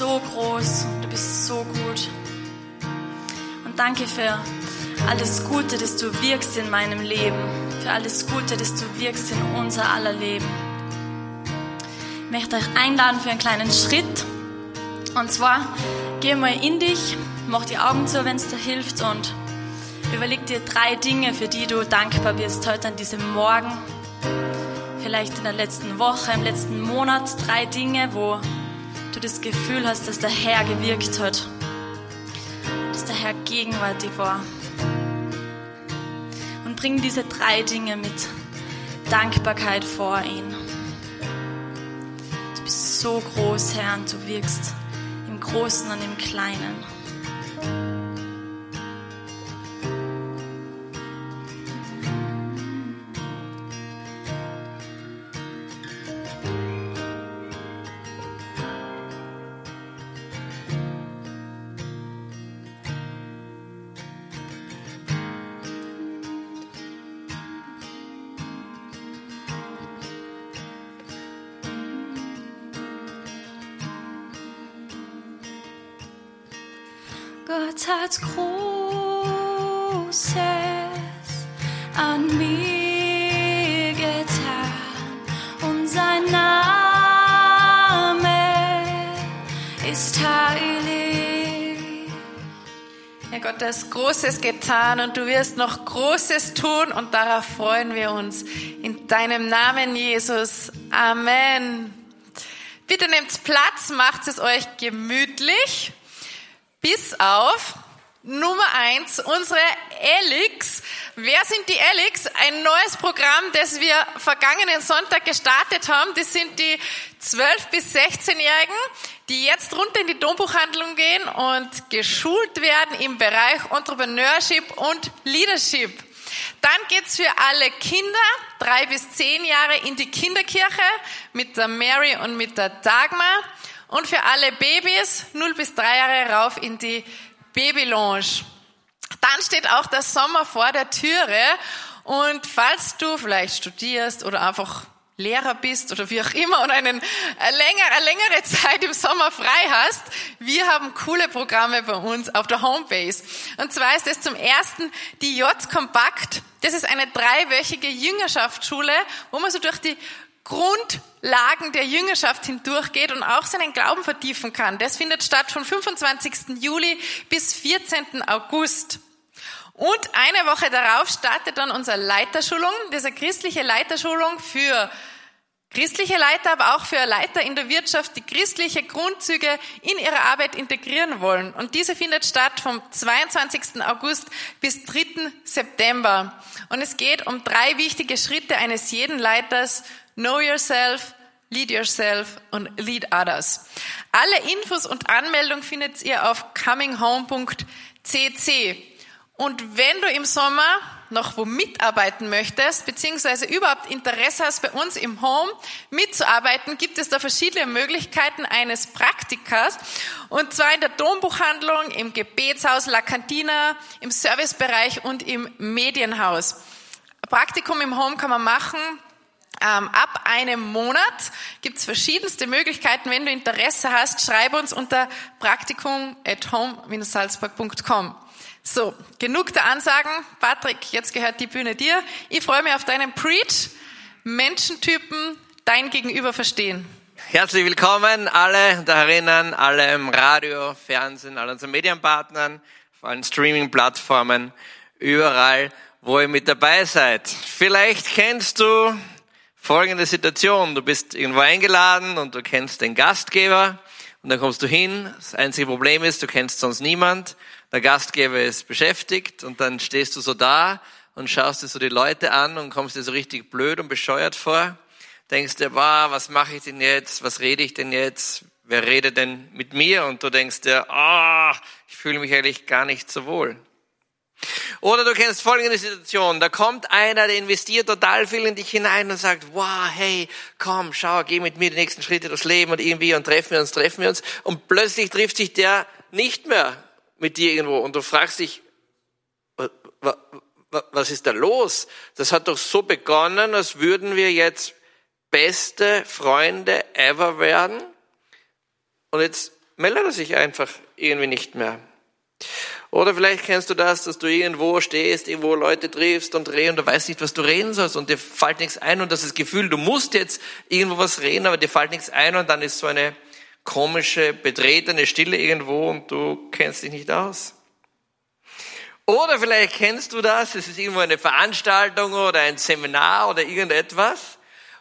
so groß, du bist so gut. Und danke für alles Gute, das du wirkst in meinem Leben, für alles Gute, das du wirkst in unser aller Leben. Ich möchte euch einladen für einen kleinen Schritt. Und zwar, geh mal in dich, mach die Augen zu, wenn es dir hilft und überleg dir drei Dinge, für die du dankbar bist heute an diesem Morgen. Vielleicht in der letzten Woche, im letzten Monat, drei Dinge, wo du das Gefühl hast, dass der Herr gewirkt hat, dass der Herr gegenwärtig war. Und bring diese drei Dinge mit Dankbarkeit vor ihn. Du bist so groß, Herr, und du wirkst im Großen und im Kleinen. Gott hat Großes an mir getan und sein Name ist heilig. Ja, Gott, du hast Großes getan und du wirst noch Großes tun und darauf freuen wir uns. In deinem Namen, Jesus. Amen. Bitte nehmt Platz, macht es euch gemütlich. Bis auf Nummer eins, unsere Elix. Wer sind die Elix? Ein neues Programm, das wir vergangenen Sonntag gestartet haben. Das sind die 12- bis 16-Jährigen, die jetzt runter in die Dombuchhandlung gehen und geschult werden im Bereich Entrepreneurship und Leadership. Dann geht's für alle Kinder, drei bis zehn Jahre, in die Kinderkirche mit der Mary und mit der Dagmar. Und für alle Babys 0 bis 3 Jahre rauf in die Babylounge. Dann steht auch der Sommer vor der Türe. Und falls du vielleicht studierst oder einfach Lehrer bist oder wie auch immer und einen äh, länger, eine längere Zeit im Sommer frei hast, wir haben coole Programme bei uns auf der Homebase. Und zwar ist es zum ersten die J Kompakt. Das ist eine dreiwöchige Jüngerschaftsschule, wo man so durch die Grundlagen der Jüngerschaft hindurchgeht und auch seinen Glauben vertiefen kann. Das findet statt von 25. Juli bis 14. August. Und eine Woche darauf startet dann unsere Leiterschulung, diese christliche Leiterschulung für christliche Leiter, aber auch für Leiter in der Wirtschaft, die christliche Grundzüge in ihre Arbeit integrieren wollen. Und diese findet statt vom 22. August bis 3. September. Und es geht um drei wichtige Schritte eines jeden Leiters, Know Yourself, Lead Yourself und Lead Others. Alle Infos und Anmeldung findet ihr auf comminghome.cc. Und wenn du im Sommer noch wo mitarbeiten möchtest, beziehungsweise überhaupt Interesse hast, bei uns im Home mitzuarbeiten, gibt es da verschiedene Möglichkeiten eines Praktikers. Und zwar in der Dombuchhandlung, im Gebetshaus La Cantina, im Servicebereich und im Medienhaus. Praktikum im Home kann man machen ab einem Monat gibt es verschiedenste Möglichkeiten. Wenn du Interesse hast, schreib uns unter praktikum at home-salzburg.com. So, genug der Ansagen. Patrick, jetzt gehört die Bühne dir. Ich freue mich auf deinen Preach. Menschentypen, dein Gegenüber verstehen. Herzlich willkommen alle darinnen, alle im Radio, Fernsehen, alle unseren Medienpartnern, auf allen Streaming-Plattformen, überall, wo ihr mit dabei seid. Vielleicht kennst du folgende Situation. Du bist irgendwo eingeladen und du kennst den Gastgeber und dann kommst du hin. Das einzige Problem ist, du kennst sonst niemand. Der Gastgeber ist beschäftigt und dann stehst du so da und schaust dir so die Leute an und kommst dir so richtig blöd und bescheuert vor. Denkst dir, wow, was mache ich denn jetzt? Was rede ich denn jetzt? Wer redet denn mit mir? Und du denkst dir, ah, oh, ich fühle mich eigentlich gar nicht so wohl. Oder du kennst folgende Situation, da kommt einer, der investiert total viel in dich hinein und sagt, wow, hey, komm, schau, geh mit mir die nächsten Schritte durchs Leben und irgendwie und treffen wir uns, treffen wir uns. Und plötzlich trifft sich der nicht mehr mit dir irgendwo und du fragst dich, was ist da los? Das hat doch so begonnen, als würden wir jetzt beste Freunde ever werden und jetzt meldet er sich einfach irgendwie nicht mehr. Oder vielleicht kennst du das, dass du irgendwo stehst, irgendwo Leute triffst und redest und du weißt nicht, was du reden sollst und dir fällt nichts ein und das ist das Gefühl, du musst jetzt irgendwo was reden, aber dir fällt nichts ein und dann ist so eine komische, betretene Stille irgendwo und du kennst dich nicht aus. Oder vielleicht kennst du das, es ist irgendwo eine Veranstaltung oder ein Seminar oder irgendetwas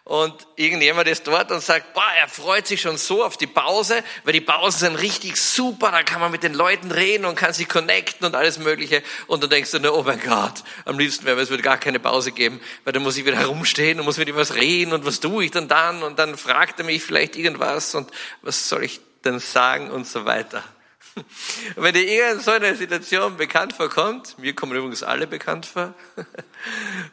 und irgendjemand ist dort und sagt, boah, er freut sich schon so auf die Pause, weil die Pausen sind richtig super, da kann man mit den Leuten reden und kann sich connecten und alles Mögliche. Und dann denkst du nur, oh mein Gott, am liebsten wäre es würde gar keine Pause geben, weil dann muss ich wieder herumstehen und muss mit ihm was reden und was tue ich dann dann und dann fragt er mich vielleicht irgendwas und was soll ich denn sagen und so weiter. Wenn dir irgendeine so eine Situation bekannt vorkommt, mir kommen übrigens alle bekannt vor,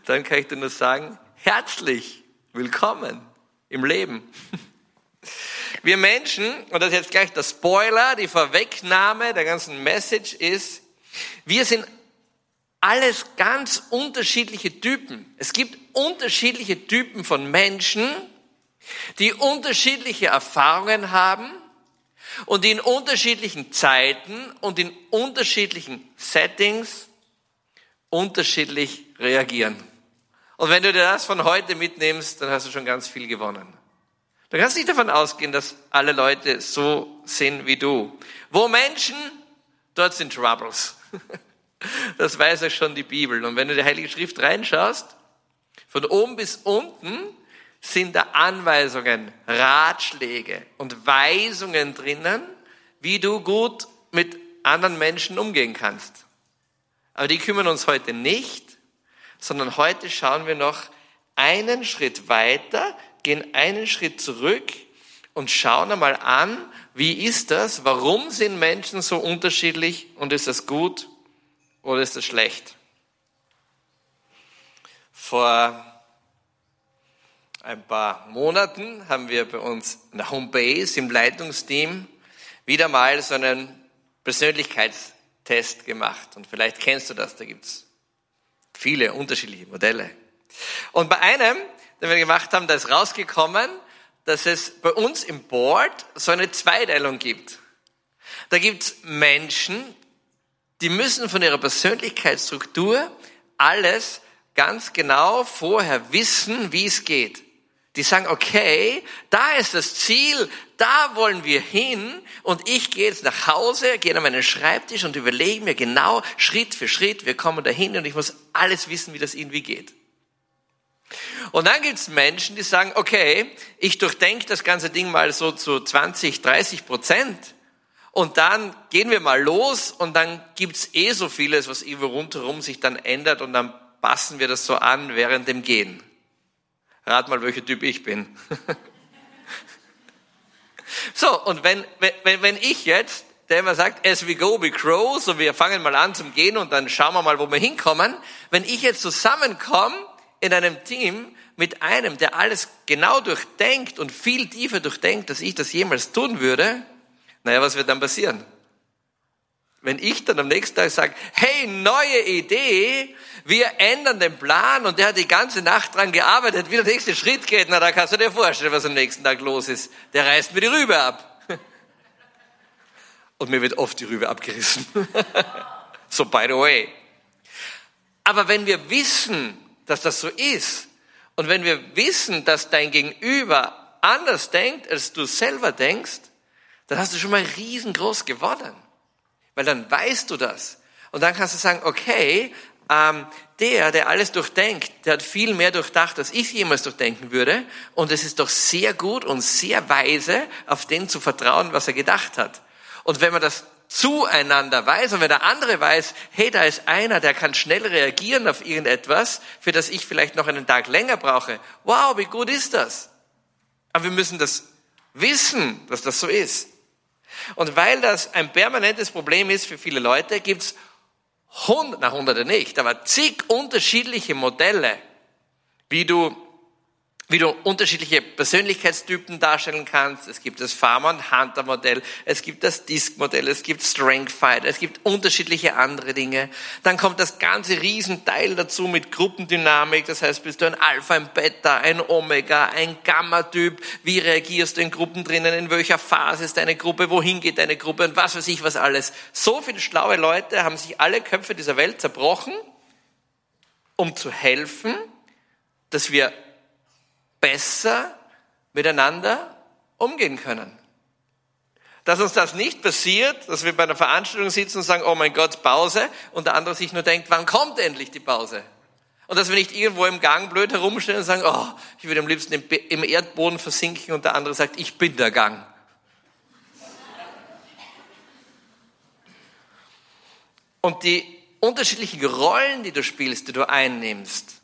dann kann ich dir nur sagen, herzlich Willkommen im Leben. Wir Menschen, und das ist jetzt gleich der Spoiler, die Vorwegnahme der ganzen Message ist, wir sind alles ganz unterschiedliche Typen. Es gibt unterschiedliche Typen von Menschen, die unterschiedliche Erfahrungen haben und die in unterschiedlichen Zeiten und in unterschiedlichen Settings unterschiedlich reagieren. Und wenn du dir das von heute mitnimmst, dann hast du schon ganz viel gewonnen. Du kannst nicht davon ausgehen, dass alle Leute so sind wie du. Wo Menschen, dort sind Troubles. Das weiß ja schon die Bibel. Und wenn du die Heilige Schrift reinschaust, von oben bis unten sind da Anweisungen, Ratschläge und Weisungen drinnen, wie du gut mit anderen Menschen umgehen kannst. Aber die kümmern uns heute nicht, sondern heute schauen wir noch einen Schritt weiter, gehen einen Schritt zurück und schauen einmal an, wie ist das, warum sind Menschen so unterschiedlich und ist das gut oder ist das schlecht? Vor ein paar Monaten haben wir bei uns in der Homebase im Leitungsteam wieder mal so einen Persönlichkeitstest gemacht. Und vielleicht kennst du das, da gibt's Viele unterschiedliche Modelle. Und bei einem, den wir gemacht haben, da ist rausgekommen, dass es bei uns im Board so eine Zweiteilung gibt. Da gibt es Menschen, die müssen von ihrer Persönlichkeitsstruktur alles ganz genau vorher wissen, wie es geht die sagen, okay, da ist das Ziel, da wollen wir hin und ich gehe jetzt nach Hause, gehe an meinen Schreibtisch und überlege mir genau Schritt für Schritt, wir kommen dahin und ich muss alles wissen, wie das irgendwie geht. Und dann gibt es Menschen, die sagen, okay, ich durchdenke das ganze Ding mal so zu 20, 30 Prozent und dann gehen wir mal los und dann gibt's eh so vieles, was irgendwo rundherum sich dann ändert und dann passen wir das so an während dem Gehen. Rat mal, welcher Typ ich bin. so, und wenn, wenn, wenn ich jetzt, der immer sagt, as we go, we grow, so wir fangen mal an zum Gehen und dann schauen wir mal, wo wir hinkommen. Wenn ich jetzt zusammenkomme in einem Team mit einem, der alles genau durchdenkt und viel tiefer durchdenkt, dass ich das jemals tun würde, naja, was wird dann passieren? Wenn ich dann am nächsten Tag sage, hey, neue Idee, wir ändern den Plan und der hat die ganze Nacht dran gearbeitet, wie der nächste Schritt geht, na, da kannst du dir vorstellen, was am nächsten Tag los ist. Der reißt mir die Rübe ab. Und mir wird oft die Rübe abgerissen. so by the way. Aber wenn wir wissen, dass das so ist, und wenn wir wissen, dass dein Gegenüber anders denkt, als du selber denkst, dann hast du schon mal riesengroß gewonnen. Weil dann weißt du das. Und dann kannst du sagen, okay, ähm, der, der alles durchdenkt, der hat viel mehr durchdacht, als ich jemals durchdenken würde. Und es ist doch sehr gut und sehr weise, auf den zu vertrauen, was er gedacht hat. Und wenn man das zueinander weiß und wenn der andere weiß, hey, da ist einer, der kann schnell reagieren auf irgendetwas, für das ich vielleicht noch einen Tag länger brauche. Wow, wie gut ist das? Aber wir müssen das wissen, dass das so ist. Und weil das ein permanentes Problem ist für viele Leute, gibt's hundert, na hunderte nicht, aber zig unterschiedliche Modelle, wie du wie du unterschiedliche Persönlichkeitstypen darstellen kannst. Es gibt das Farmer- und Hunter-Modell, es gibt das Disk-Modell, es gibt Strength Fighter, es gibt unterschiedliche andere Dinge. Dann kommt das ganze Riesenteil dazu mit Gruppendynamik. Das heißt, bist du ein Alpha, ein Beta, ein Omega, ein Gamma-Typ? Wie reagierst du in Gruppen drinnen? In welcher Phase ist deine Gruppe? Wohin geht deine Gruppe? Und was weiß ich, was alles. So viele schlaue Leute haben sich alle Köpfe dieser Welt zerbrochen, um zu helfen, dass wir besser miteinander umgehen können. Dass uns das nicht passiert, dass wir bei einer Veranstaltung sitzen und sagen, oh mein Gott, Pause, und der andere sich nur denkt, wann kommt endlich die Pause? Und dass wir nicht irgendwo im Gang blöd herumstehen und sagen, oh, ich würde am liebsten im Erdboden versinken und der andere sagt, ich bin der Gang. Und die unterschiedlichen Rollen, die du spielst, die du einnimmst,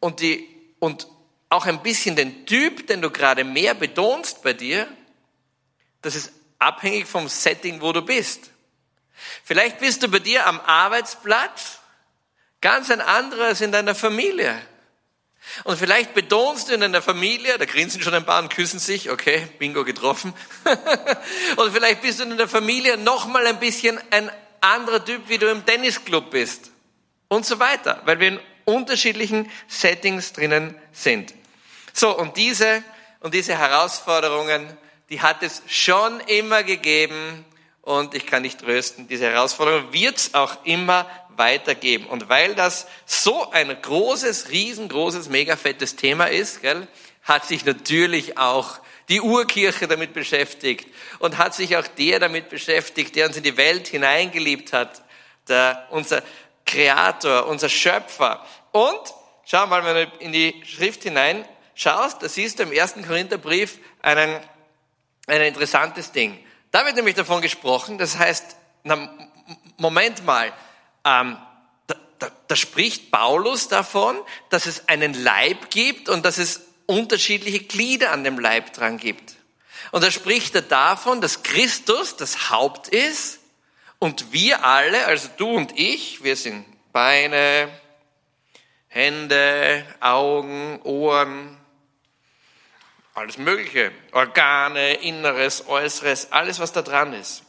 und die, und auch ein bisschen den Typ, den du gerade mehr betonst bei dir, das ist abhängig vom Setting, wo du bist. Vielleicht bist du bei dir am Arbeitsplatz ganz ein anderer als in deiner Familie. Und vielleicht betonst du in deiner Familie, da grinsen schon ein paar und küssen sich, okay, Bingo getroffen. und vielleicht bist du in der Familie nochmal ein bisschen ein anderer Typ, wie du im Tennisclub bist. Und so weiter, weil wir in unterschiedlichen Settings drinnen sind. So, und diese, und diese Herausforderungen, die hat es schon immer gegeben und ich kann dich trösten, diese Herausforderungen wird es auch immer weitergeben. Und weil das so ein großes, riesengroßes, mega fettes Thema ist, gell, hat sich natürlich auch die Urkirche damit beschäftigt und hat sich auch der damit beschäftigt, der uns in die Welt hineingeliebt hat, der, unser Kreator, unser Schöpfer. Und schau mal, wenn wir in die Schrift hinein schaust, da siehst du im ersten Korintherbrief einen, ein interessantes Ding. Da wird nämlich davon gesprochen, das heißt, na, Moment mal, ähm, da, da, da spricht Paulus davon, dass es einen Leib gibt und dass es unterschiedliche Glieder an dem Leib dran gibt. Und da spricht er davon, dass Christus das Haupt ist und wir alle, also du und ich, wir sind Beine, Hände, Augen, Ohren, alles Mögliche, Organe, Inneres, Äußeres, alles, was da dran ist.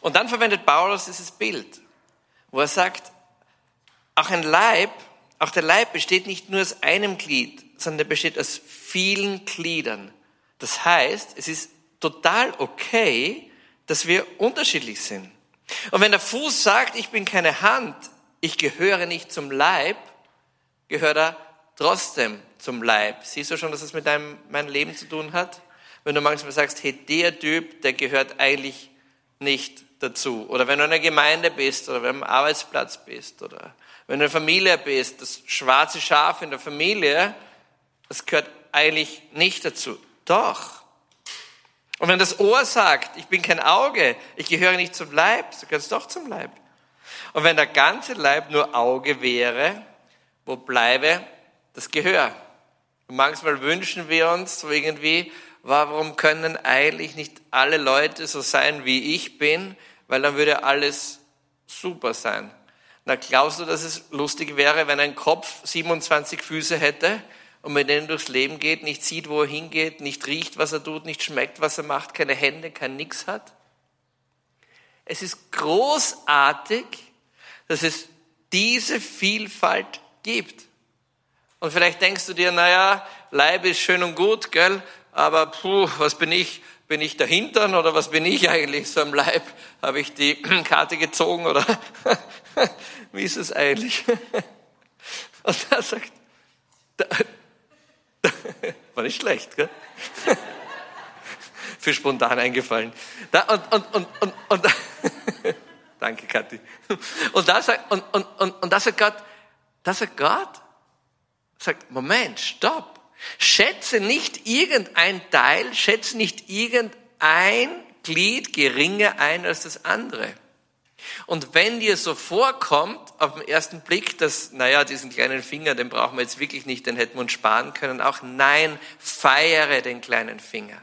Und dann verwendet Paulus dieses Bild, wo er sagt, auch ein Leib, auch der Leib besteht nicht nur aus einem Glied, sondern er besteht aus vielen Gliedern. Das heißt, es ist total okay, dass wir unterschiedlich sind. Und wenn der Fuß sagt, ich bin keine Hand, ich gehöre nicht zum Leib, gehört er trotzdem zum Leib. Siehst du schon, dass es mit deinem, meinem Leben zu tun hat? Wenn du manchmal sagst, hey, der Typ, der gehört eigentlich nicht dazu. Oder wenn du in einer Gemeinde bist oder wenn du am Arbeitsplatz bist oder wenn du in der Familie bist, das schwarze Schaf in der Familie, das gehört eigentlich nicht dazu. Doch. Und wenn das Ohr sagt, ich bin kein Auge, ich gehöre nicht zum Leib, so gehört es doch zum Leib. Und wenn der ganze Leib nur Auge wäre, wo bleibe das Gehör? Und manchmal wünschen wir uns so irgendwie, warum können eigentlich nicht alle Leute so sein, wie ich bin, weil dann würde alles super sein. Na, glaubst du, dass es lustig wäre, wenn ein Kopf 27 Füße hätte und mit denen durchs Leben geht, nicht sieht, wo er hingeht, nicht riecht, was er tut, nicht schmeckt, was er macht, keine Hände, kein Nix hat? Es ist großartig, dass es diese Vielfalt gibt. Und vielleicht denkst du dir, naja, Leib ist schön und gut, gell? Aber puh, was bin ich? Bin ich der Hintern oder was bin ich eigentlich so am Leib? Habe ich die Karte gezogen oder wie ist es eigentlich? Und er sagt, da, da, war nicht schlecht, gell? Für spontan eingefallen. Da, und, und, und, und, und danke, Kathi. Und da sagt, und, und, und, und da sagt Gott, da sagt Gott, sagt, Moment, stopp. Schätze nicht irgendein Teil, schätze nicht irgendein Glied geringer ein als das andere. Und wenn dir so vorkommt, auf den ersten Blick, dass, naja, diesen kleinen Finger, den brauchen wir jetzt wirklich nicht, den hätten wir uns sparen können, auch nein, feiere den kleinen Finger.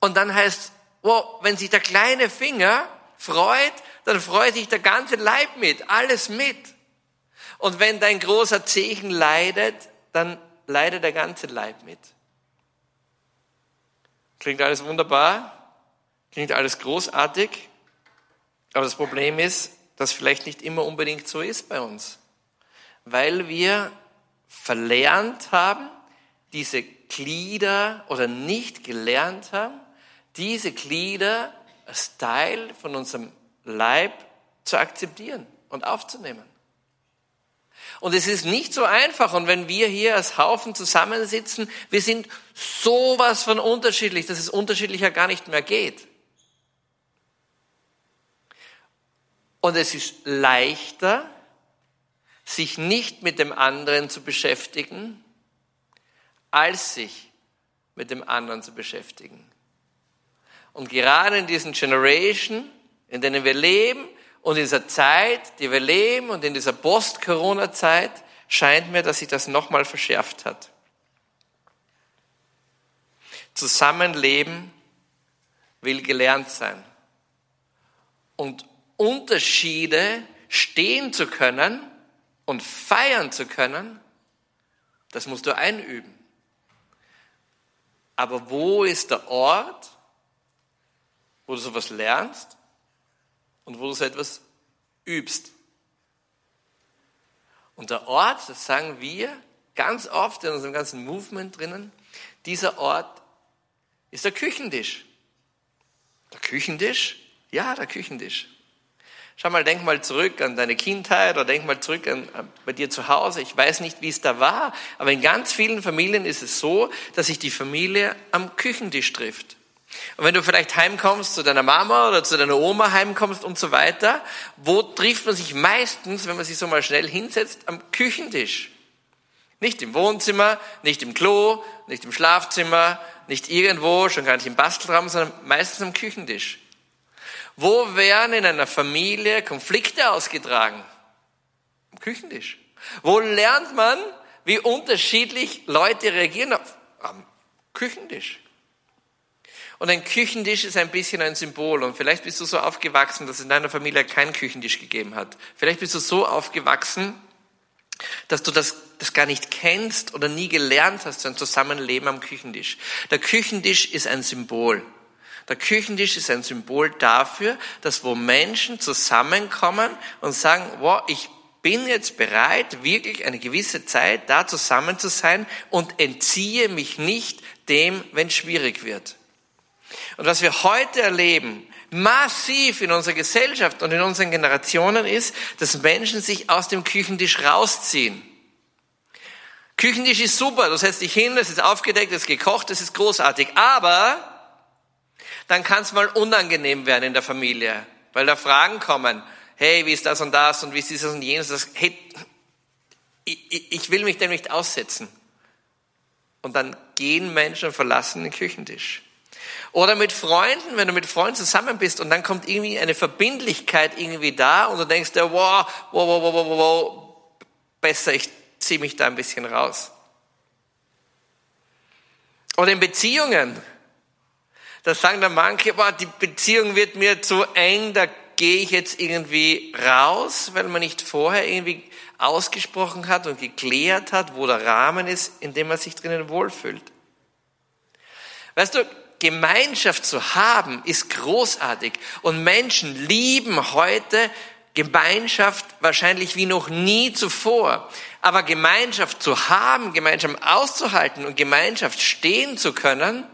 Und dann heißt, wow, wenn sich der kleine Finger freut, dann freut sich der ganze Leib mit, alles mit. Und wenn dein großer Zehen leidet, dann leidet der ganze Leib mit. Klingt alles wunderbar, klingt alles großartig, aber das Problem ist, dass vielleicht nicht immer unbedingt so ist bei uns, weil wir verlernt haben, diese Glieder oder nicht gelernt haben, diese Glieder als Teil von unserem Leib zu akzeptieren und aufzunehmen. Und es ist nicht so einfach. Und wenn wir hier als Haufen zusammensitzen, wir sind sowas von unterschiedlich, dass es unterschiedlicher gar nicht mehr geht. Und es ist leichter, sich nicht mit dem anderen zu beschäftigen, als sich mit dem anderen zu beschäftigen. Und gerade in diesen Generation, in denen wir leben und in dieser Zeit, die wir leben und in dieser Post-Corona-Zeit, scheint mir, dass sich das nochmal verschärft hat. Zusammenleben will gelernt sein. Und Unterschiede stehen zu können und feiern zu können, das musst du einüben. Aber wo ist der Ort, wo du sowas lernst und wo du so etwas übst? Und der Ort, das sagen wir ganz oft in unserem ganzen Movement drinnen, dieser Ort ist der Küchentisch. Der Küchentisch? Ja, der Küchentisch. Schau mal, denk mal zurück an deine Kindheit oder denk mal zurück an, an, bei dir zu Hause. Ich weiß nicht, wie es da war, aber in ganz vielen Familien ist es so, dass sich die Familie am Küchentisch trifft. Und wenn du vielleicht heimkommst zu deiner Mama oder zu deiner Oma heimkommst und so weiter, wo trifft man sich meistens, wenn man sich so mal schnell hinsetzt, am Küchentisch? Nicht im Wohnzimmer, nicht im Klo, nicht im Schlafzimmer, nicht irgendwo, schon gar nicht im Bastelraum, sondern meistens am Küchentisch. Wo werden in einer Familie Konflikte ausgetragen? Am Küchentisch. Wo lernt man, wie unterschiedlich Leute reagieren? Am Küchentisch. Und ein Küchentisch ist ein bisschen ein Symbol. Und vielleicht bist du so aufgewachsen, dass es in deiner Familie keinen Küchentisch gegeben hat. Vielleicht bist du so aufgewachsen, dass du das, das gar nicht kennst oder nie gelernt hast, so ein Zusammenleben am Küchentisch. Der Küchentisch ist ein Symbol. Der Küchentisch ist ein Symbol dafür, dass wo Menschen zusammenkommen und sagen, wow, ich bin jetzt bereit, wirklich eine gewisse Zeit da zusammen zu sein und entziehe mich nicht dem, wenn es schwierig wird. Und was wir heute erleben, massiv in unserer Gesellschaft und in unseren Generationen ist, dass Menschen sich aus dem Küchentisch rausziehen. Küchentisch ist super, du setzt dich hin, es ist aufgedeckt, es ist gekocht, es ist großartig, aber dann kann es mal unangenehm werden in der Familie, weil da Fragen kommen. Hey, wie ist das und das und wie ist dieses und jenes? Das, hey, ich, ich will mich dem nicht aussetzen. Und dann gehen Menschen und verlassen den Küchentisch. Oder mit Freunden, wenn du mit Freunden zusammen bist und dann kommt irgendwie eine Verbindlichkeit irgendwie da und du denkst dir, wow, wow, wow, wow, wow, wow, besser, ich ziehe mich da ein bisschen raus. Oder in Beziehungen. Da sagen dann manche, boah, die Beziehung wird mir zu eng, da gehe ich jetzt irgendwie raus, weil man nicht vorher irgendwie ausgesprochen hat und geklärt hat, wo der Rahmen ist, in dem man sich drinnen wohlfühlt. Weißt du, Gemeinschaft zu haben ist großartig und Menschen lieben heute Gemeinschaft wahrscheinlich wie noch nie zuvor. Aber Gemeinschaft zu haben, Gemeinschaft auszuhalten und Gemeinschaft stehen zu können,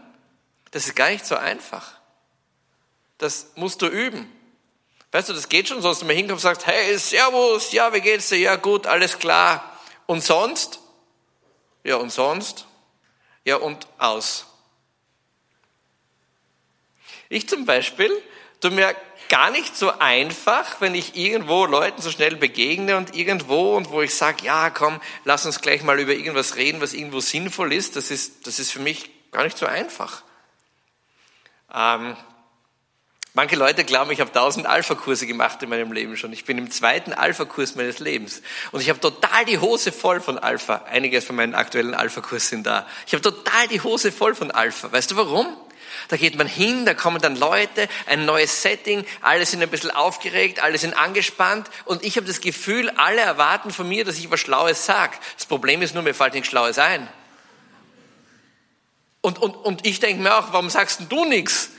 das ist gar nicht so einfach. Das musst du üben. Weißt du, das geht schon so, dass du mal hinkommst und sagst, hey, servus, ja, wie geht's dir? Ja, gut, alles klar. Und sonst? Ja, und sonst? Ja, und aus. Ich zum Beispiel, tu mir gar nicht so einfach, wenn ich irgendwo Leuten so schnell begegne und irgendwo und wo ich sage, ja, komm, lass uns gleich mal über irgendwas reden, was irgendwo sinnvoll ist. Das ist, das ist für mich gar nicht so einfach. Ähm, Manche Leute glauben, ich habe tausend Alpha-Kurse gemacht in meinem Leben schon. Ich bin im zweiten Alpha-Kurs meines Lebens. Und ich habe total die Hose voll von Alpha. Einige von meinen aktuellen Alpha-Kursen sind da. Ich habe total die Hose voll von Alpha. Weißt du warum? Da geht man hin, da kommen dann Leute, ein neues Setting, alle sind ein bisschen aufgeregt, alle sind angespannt und ich habe das Gefühl, alle erwarten von mir, dass ich was Schlaues sag. Das Problem ist nur, mir fällt nichts Schlaues ein. Und, und, und ich denke mir auch, warum sagst denn du nichts?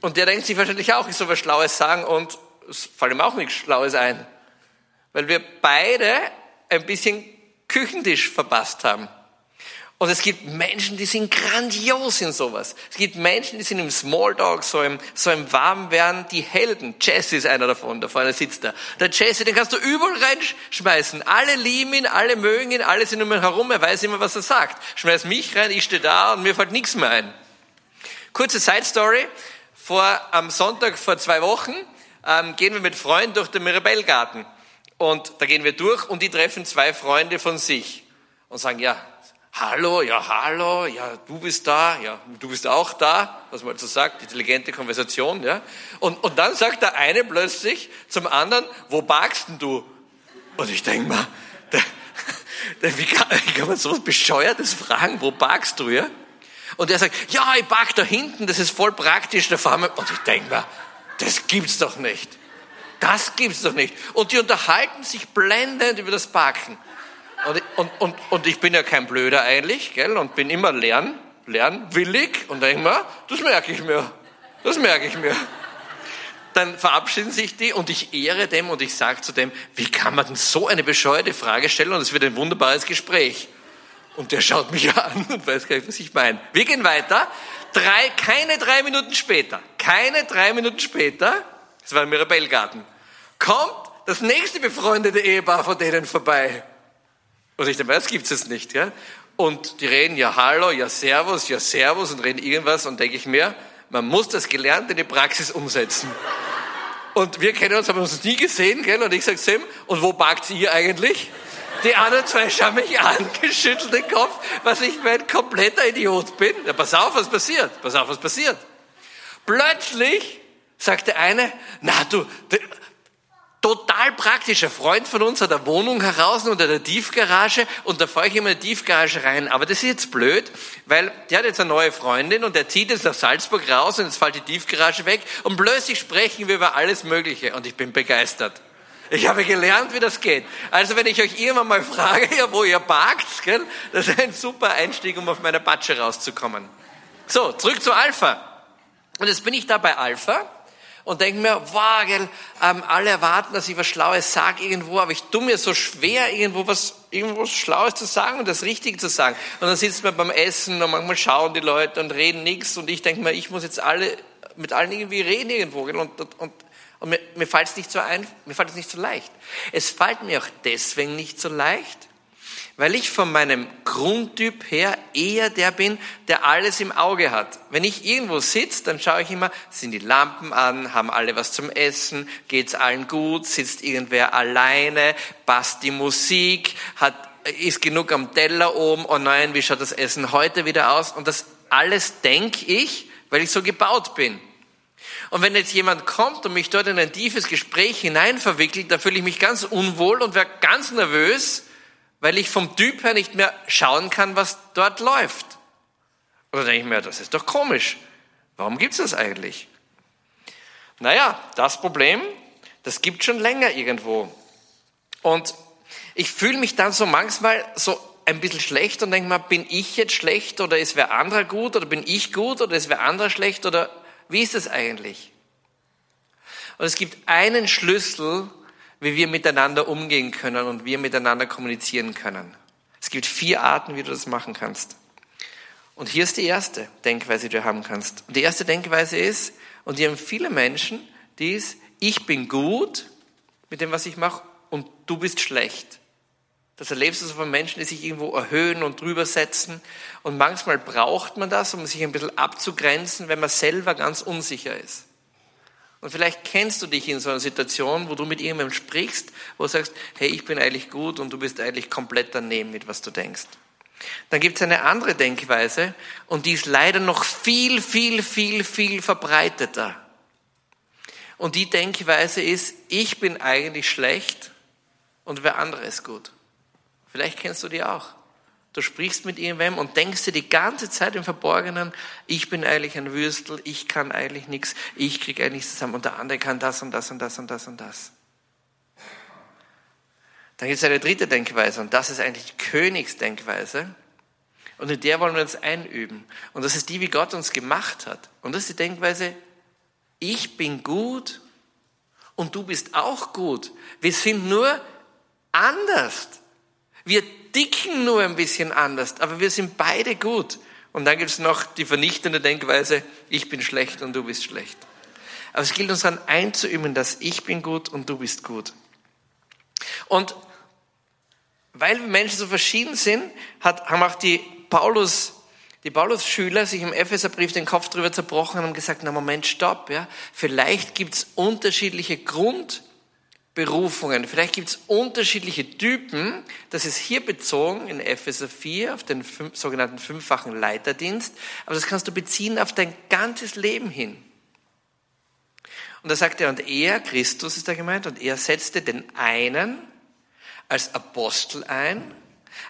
Und der denkt sich wahrscheinlich auch, ich soll was Schlaues sagen und es fällt ihm auch nichts Schlaues ein. Weil wir beide ein bisschen Küchentisch verpasst haben. Und es gibt Menschen, die sind grandios in sowas. Es gibt Menschen, die sind im Smalltalk, so im, so im Warmwerden, die Helden. Jesse ist einer davon, da vorne sitzt er. Der Jesse, den kannst du überall reinschmeißen. Alle lieben ihn, alle mögen ihn, alle sind um ihn herum, er weiß immer, was er sagt. Schmeiß mich rein, ich stehe da und mir fällt nichts mehr ein. Kurze Side Story vor, am Sonntag vor zwei Wochen ähm, gehen wir mit Freunden durch den Mirabellgarten. Und da gehen wir durch und die treffen zwei Freunde von sich und sagen, ja, hallo, ja, hallo, ja, du bist da, ja, du bist auch da, was man so sagt, intelligente Konversation, ja. Und, und dann sagt der eine plötzlich zum anderen, wo parkst denn du? Und ich denke mal, wie, kann, wie kann man so was Bescheuertes fragen, wo parkst du, ja? Und er sagt, ja, ich park da hinten, das ist voll praktisch, da fahren wir. Und ich denke mir, das gibt's doch nicht. Das gibt's doch nicht. Und die unterhalten sich blendend über das Parken. Und, und, und, und ich bin ja kein Blöder eigentlich, gell, und bin immer lern, lernwillig und denke mir, das merke ich mir. Das merke ich mir. Dann verabschieden sich die und ich ehre dem und ich sage zu dem, wie kann man denn so eine bescheuerte Frage stellen und es wird ein wunderbares Gespräch. Und der schaut mich an und weiß gar nicht, was ich meine. Wir gehen weiter. Drei, keine drei Minuten später, keine drei Minuten später, das war im Mirabellgarten, kommt das nächste befreundete Ehepaar von denen vorbei. Und ich denke, das gibt's jetzt nicht, ja? Und die reden ja Hallo, ja Servus, ja Servus und reden irgendwas und denke ich mir, man muss das Gelernte in die Praxis umsetzen. Und wir kennen uns, haben uns nie gesehen, gell? Und ich sage Sam, und wo parkt ihr eigentlich? Die anderen zwei schauen mich an, geschüttelt den Kopf, was ich für ein kompletter Idiot bin. Ja, pass auf, was passiert. Pass auf, was passiert. Plötzlich sagt der eine, na du, total praktisch. Ein Freund von uns hat eine Wohnung heraus unter der Tiefgarage und da fahre ich immer in die Tiefgarage rein. Aber das ist jetzt blöd, weil der hat jetzt eine neue Freundin und der zieht jetzt nach Salzburg raus und jetzt fällt die Tiefgarage weg und plötzlich sprechen wir über alles Mögliche und ich bin begeistert. Ich habe gelernt, wie das geht. Also wenn ich euch irgendwann mal frage, ja, wo ihr parkt, gell, das ist ein super Einstieg, um auf meine Patsche rauszukommen. So, zurück zu Alpha. Und jetzt bin ich da bei Alpha und denke mir, wow, gell, ähm, alle erwarten, dass ich was Schlaues sage irgendwo, aber ich tue mir so schwer, irgendwo was, irgendwo was Schlaues zu sagen und das Richtige zu sagen. Und dann sitzt man beim Essen und manchmal schauen die Leute und reden nichts und ich denke mir, ich muss jetzt alle, mit allen irgendwie reden irgendwo, gell, und, und, und und mir, mir fällt es nicht so ein, mir fällt es nicht so leicht. Es fällt mir auch deswegen nicht so leicht, weil ich von meinem Grundtyp her eher der bin, der alles im Auge hat. Wenn ich irgendwo sitze, dann schaue ich immer, sind die Lampen an, haben alle was zum Essen, geht's allen gut, sitzt irgendwer alleine, passt die Musik, hat, ist genug am Teller oben, oh nein, wie schaut das Essen heute wieder aus? Und das alles denke ich, weil ich so gebaut bin. Und wenn jetzt jemand kommt und mich dort in ein tiefes Gespräch hineinverwickelt, da fühle ich mich ganz unwohl und werde ganz nervös, weil ich vom Typ her nicht mehr schauen kann, was dort läuft. Oder denke ich mir, das ist doch komisch. Warum gibt's das eigentlich? Naja, das Problem, das gibt schon länger irgendwo. Und ich fühle mich dann so manchmal so ein bisschen schlecht und denke mal, bin ich jetzt schlecht oder ist wer anderer gut oder bin ich gut oder ist wer anderer schlecht oder wie ist es eigentlich? Und es gibt einen Schlüssel, wie wir miteinander umgehen können und wir miteinander kommunizieren können. Es gibt vier Arten, wie du das machen kannst. Und hier ist die erste Denkweise, die du haben kannst. Und die erste Denkweise ist, und die haben viele Menschen, die ist, ich bin gut mit dem, was ich mache, und du bist schlecht. Das erlebst du so von Menschen, die sich irgendwo erhöhen und drüber setzen. Und manchmal braucht man das, um sich ein bisschen abzugrenzen, wenn man selber ganz unsicher ist. Und vielleicht kennst du dich in so einer Situation, wo du mit jemandem sprichst, wo du sagst, hey, ich bin eigentlich gut und du bist eigentlich komplett daneben mit, was du denkst. Dann gibt es eine andere Denkweise und die ist leider noch viel, viel, viel, viel verbreiteter. Und die Denkweise ist, ich bin eigentlich schlecht und wer andere ist gut. Vielleicht kennst du die auch. Du sprichst mit irgendwem und denkst dir die ganze Zeit im Verborgenen, ich bin eigentlich ein Würstel, ich kann eigentlich nichts, ich krieg eigentlich nichts zusammen und der andere kann das und das und das und das und das. Dann gibt es eine dritte Denkweise und das ist eigentlich die Königsdenkweise. Und in der wollen wir uns einüben. Und das ist die, wie Gott uns gemacht hat. Und das ist die Denkweise, ich bin gut und du bist auch gut. Wir sind nur anders. Wir dicken nur ein bisschen anders, aber wir sind beide gut. Und dann gibt es noch die vernichtende Denkweise, ich bin schlecht und du bist schlecht. Aber es gilt uns dann einzuüben, dass ich bin gut und du bist gut. Und weil Menschen so verschieden sind, hat, haben auch die Paulus, die Paulus-Schüler sich im Epheserbrief den Kopf drüber zerbrochen und haben gesagt, na Moment, stopp, ja. Vielleicht gibt's unterschiedliche Grundberufungen, vielleicht gibt's unterschiedliche Typen. Das ist hier bezogen in Epheser 4 auf den fünf, sogenannten fünffachen Leiterdienst. Aber das kannst du beziehen auf dein ganzes Leben hin. Und da sagt er, und er, Christus ist da gemeint, und er setzte den einen als Apostel ein,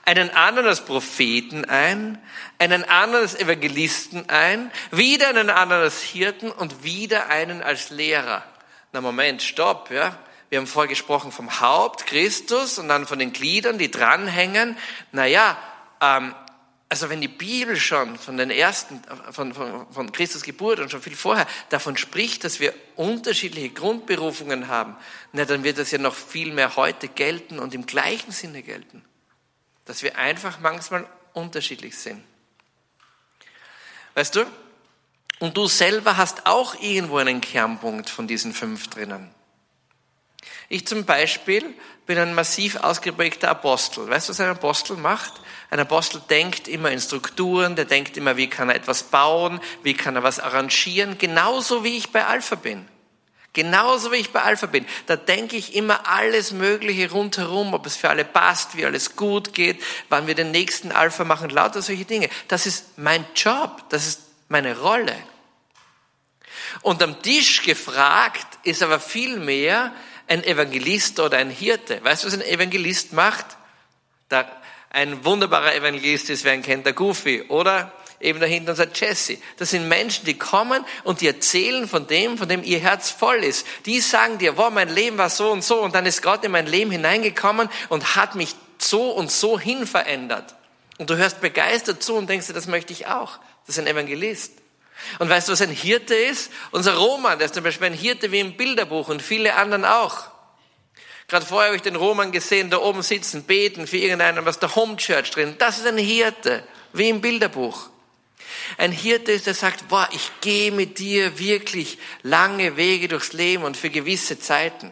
einen anderen als Propheten ein, einen anderen als Evangelisten ein, wieder einen anderen als Hirten und wieder einen als Lehrer. Na Moment, stopp, ja. Wir haben vorher gesprochen vom Haupt, Christus, und dann von den Gliedern, die dranhängen. Naja, ähm, also wenn die Bibel schon von den ersten, von, von, von Christus Geburt und schon viel vorher davon spricht, dass wir unterschiedliche Grundberufungen haben, na, dann wird das ja noch viel mehr heute gelten und im gleichen Sinne gelten. Dass wir einfach manchmal unterschiedlich sind. Weißt du? Und du selber hast auch irgendwo einen Kernpunkt von diesen fünf drinnen. Ich zum Beispiel bin ein massiv ausgeprägter Apostel. Weißt du, was ein Apostel macht? Ein Apostel denkt immer in Strukturen, der denkt immer, wie kann er etwas bauen, wie kann er was arrangieren, genauso wie ich bei Alpha bin. Genauso wie ich bei Alpha bin. Da denke ich immer alles Mögliche rundherum, ob es für alle passt, wie alles gut geht, wann wir den nächsten Alpha machen, lauter solche Dinge. Das ist mein Job, das ist meine Rolle. Und am Tisch gefragt ist aber viel mehr ein Evangelist oder ein Hirte. Weißt du, was ein Evangelist macht? Ein wunderbarer Evangelist ist, wer ihn kennt, der Goofy, oder? Eben dahinter unser Jesse. Das sind Menschen, die kommen und die erzählen von dem, von dem ihr Herz voll ist. Die sagen dir, wow, mein Leben war so und so und dann ist Gott in mein Leben hineingekommen und hat mich so und so hin verändert. Und du hörst begeistert zu und denkst dir, das möchte ich auch. Das ist ein Evangelist. Und weißt du, was ein Hirte ist? Unser Roman, der ist zum Beispiel ein Hirte wie im Bilderbuch und viele anderen auch. Gerade vorher habe ich den Roman gesehen, da oben sitzen, beten für irgendeinen was der Home Church drin. Das ist ein Hirte, wie im Bilderbuch. Ein Hirte ist, der sagt, boah, ich gehe mit dir wirklich lange Wege durchs Leben und für gewisse Zeiten.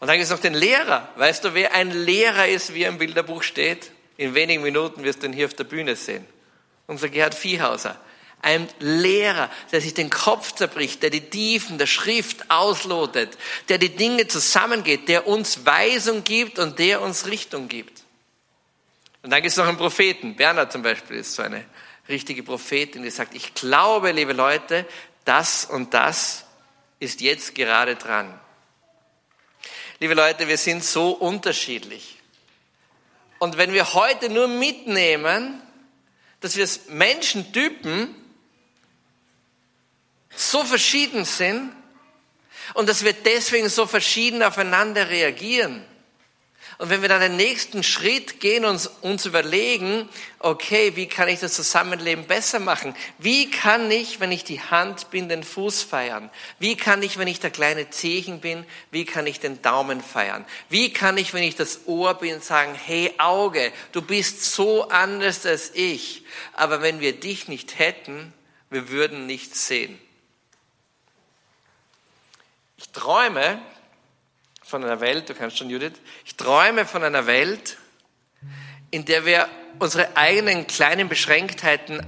Und dann gibt es noch den Lehrer. Weißt du, wer ein Lehrer ist, wie er im Bilderbuch steht? In wenigen Minuten wirst du ihn hier auf der Bühne sehen. Unser Gerhard Viehhauser. Ein Lehrer, der sich den Kopf zerbricht, der die Tiefen der Schrift auslotet, der die Dinge zusammengeht, der uns Weisung gibt und der uns Richtung gibt. Und dann gibt es noch einen Propheten. Bernhard zum Beispiel ist so eine richtige Prophetin, die sagt, ich glaube, liebe Leute, das und das ist jetzt gerade dran. Liebe Leute, wir sind so unterschiedlich. Und wenn wir heute nur mitnehmen, dass wir als Menschentypen so verschieden sind und dass wir deswegen so verschieden aufeinander reagieren. Und wenn wir dann den nächsten Schritt gehen und uns überlegen, okay, wie kann ich das Zusammenleben besser machen? Wie kann ich, wenn ich die Hand bin, den Fuß feiern? Wie kann ich, wenn ich der kleine Zehen bin, wie kann ich den Daumen feiern? Wie kann ich, wenn ich das Ohr bin, sagen, hey Auge, du bist so anders als ich. Aber wenn wir dich nicht hätten, wir würden nichts sehen. Ich träume von einer Welt, du kannst schon, Judith, ich träume von einer Welt, in der wir unsere eigenen kleinen Beschränktheiten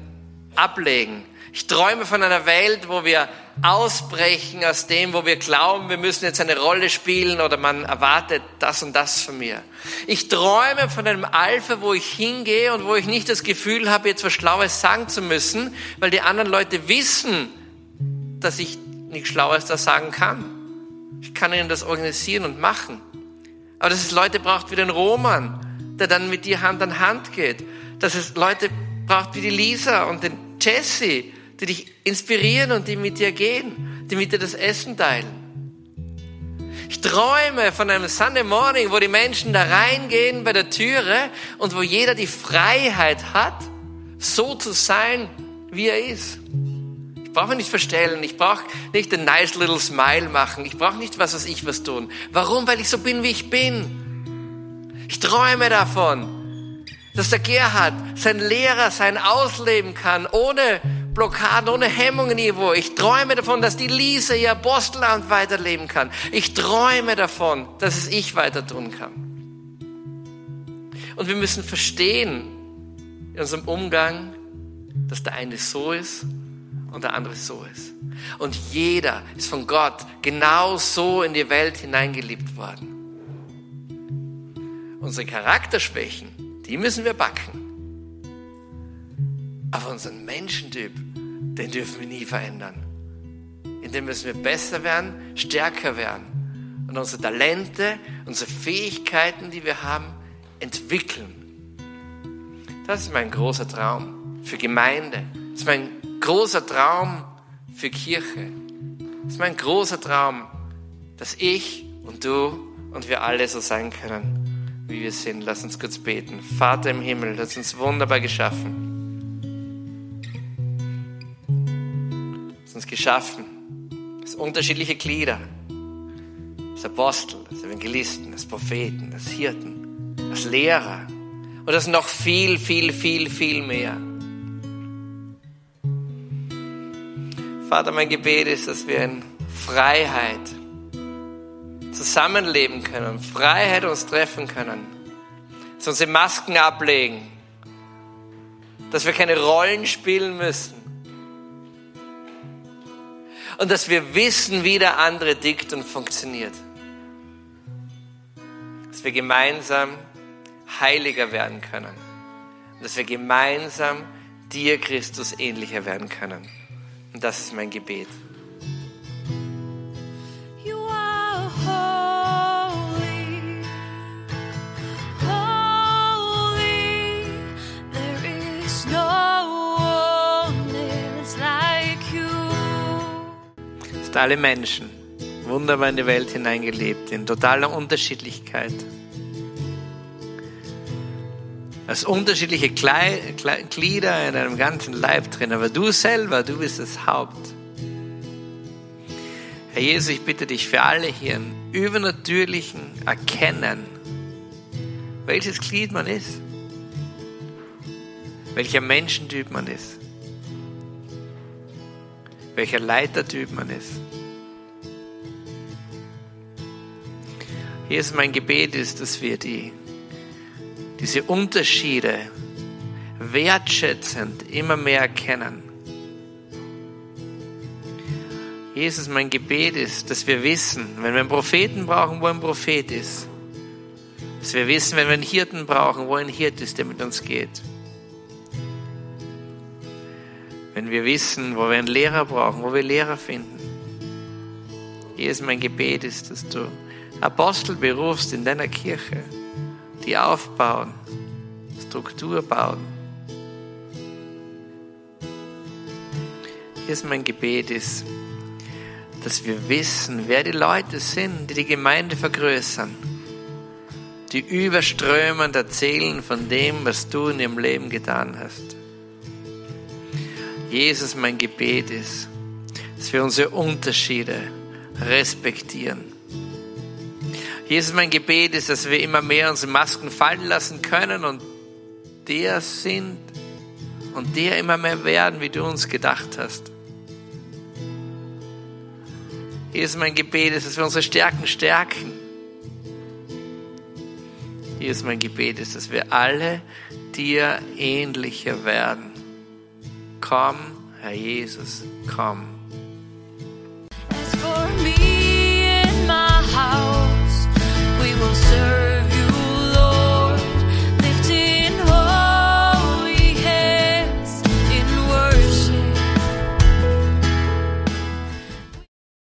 ablegen. Ich träume von einer Welt, wo wir ausbrechen aus dem, wo wir glauben, wir müssen jetzt eine Rolle spielen oder man erwartet das und das von mir. Ich träume von einem Alpha, wo ich hingehe und wo ich nicht das Gefühl habe, jetzt was Schlaues sagen zu müssen, weil die anderen Leute wissen, dass ich nichts Schlaues da sagen kann. Ich kann ihnen das organisieren und machen. Aber dass es Leute braucht wie den Roman, der dann mit dir Hand an Hand geht. Dass es Leute braucht wie die Lisa und den Jesse, die dich inspirieren und die mit dir gehen, die mit dir das Essen teilen. Ich träume von einem Sunday Morning, wo die Menschen da reingehen bei der Türe und wo jeder die Freiheit hat, so zu sein, wie er ist. Ich brauche nicht verstellen, ich brauche nicht ein nice little smile machen, ich brauche nicht was, was ich was tun. Warum? Weil ich so bin, wie ich bin. Ich träume davon, dass der Gerhard sein Lehrer sein ausleben kann, ohne Blockaden, ohne Hemmungen irgendwo. Ich träume davon, dass die Lisa ihr Apostelamt weiterleben kann. Ich träume davon, dass es ich weiter tun kann. Und wir müssen verstehen in unserem Umgang, dass der eine so ist und der andere so ist. Und jeder ist von Gott genau so in die Welt hineingeliebt worden. Unsere Charakterschwächen, die müssen wir backen. Aber unseren Menschentyp, den dürfen wir nie verändern. In dem müssen wir besser werden, stärker werden und unsere Talente, unsere Fähigkeiten, die wir haben, entwickeln. Das ist mein großer Traum für Gemeinde. Das ist mein großer Traum für Kirche. Das ist mein großer Traum, dass ich und du und wir alle so sein können, wie wir sind. Lass uns kurz beten. Vater im Himmel, du hast uns wunderbar geschaffen. Du hast uns geschaffen als unterschiedliche Glieder. Als Apostel, als Evangelisten, als Propheten, als Hirten, als Lehrer. Und das noch viel, viel, viel, viel mehr. Vater, mein Gebet ist, dass wir in Freiheit zusammenleben können, Freiheit uns treffen können, dass wir unsere Masken ablegen, dass wir keine Rollen spielen müssen und dass wir wissen, wie der andere dickt und funktioniert. Dass wir gemeinsam heiliger werden können und dass wir gemeinsam dir, Christus, ähnlicher werden können. Und das ist mein Gebet. You are holy, holy. There is no one else like you. Hast alle Menschen wunderbar in die Welt hineingelebt, in totaler Unterschiedlichkeit. Als unterschiedliche Glieder in einem ganzen Leib drin, aber du selber, du bist das Haupt. Herr Jesus, ich bitte dich für alle hier im übernatürlichen Erkennen, welches Glied man ist, welcher Menschentyp man ist, welcher Leitertyp man ist. Jesus, mein Gebet ist, dass wir die diese Unterschiede wertschätzend immer mehr erkennen. Jesus, mein Gebet ist, dass wir wissen, wenn wir einen Propheten brauchen, wo ein Prophet ist. Dass wir wissen, wenn wir einen Hirten brauchen, wo ein Hirt ist, der mit uns geht. Wenn wir wissen, wo wir einen Lehrer brauchen, wo wir Lehrer finden. Jesus, mein Gebet ist, dass du Apostel berufst in deiner Kirche die aufbauen, Struktur bauen. Hier ist mein Gebet ist, dass wir wissen, wer die Leute sind, die die Gemeinde vergrößern, die überströmend erzählen von dem, was du in ihrem Leben getan hast. Jesus, mein Gebet ist, dass wir unsere Unterschiede respektieren Jesus, mein Gebet ist, dass wir immer mehr unsere Masken fallen lassen können und der sind und der immer mehr werden, wie du uns gedacht hast. Jesus, mein Gebet ist, dass wir unsere Stärken stärken. Jesus, mein Gebet ist, dass wir alle dir ähnlicher werden. Komm, Herr Jesus, komm. For me and my house, will serve.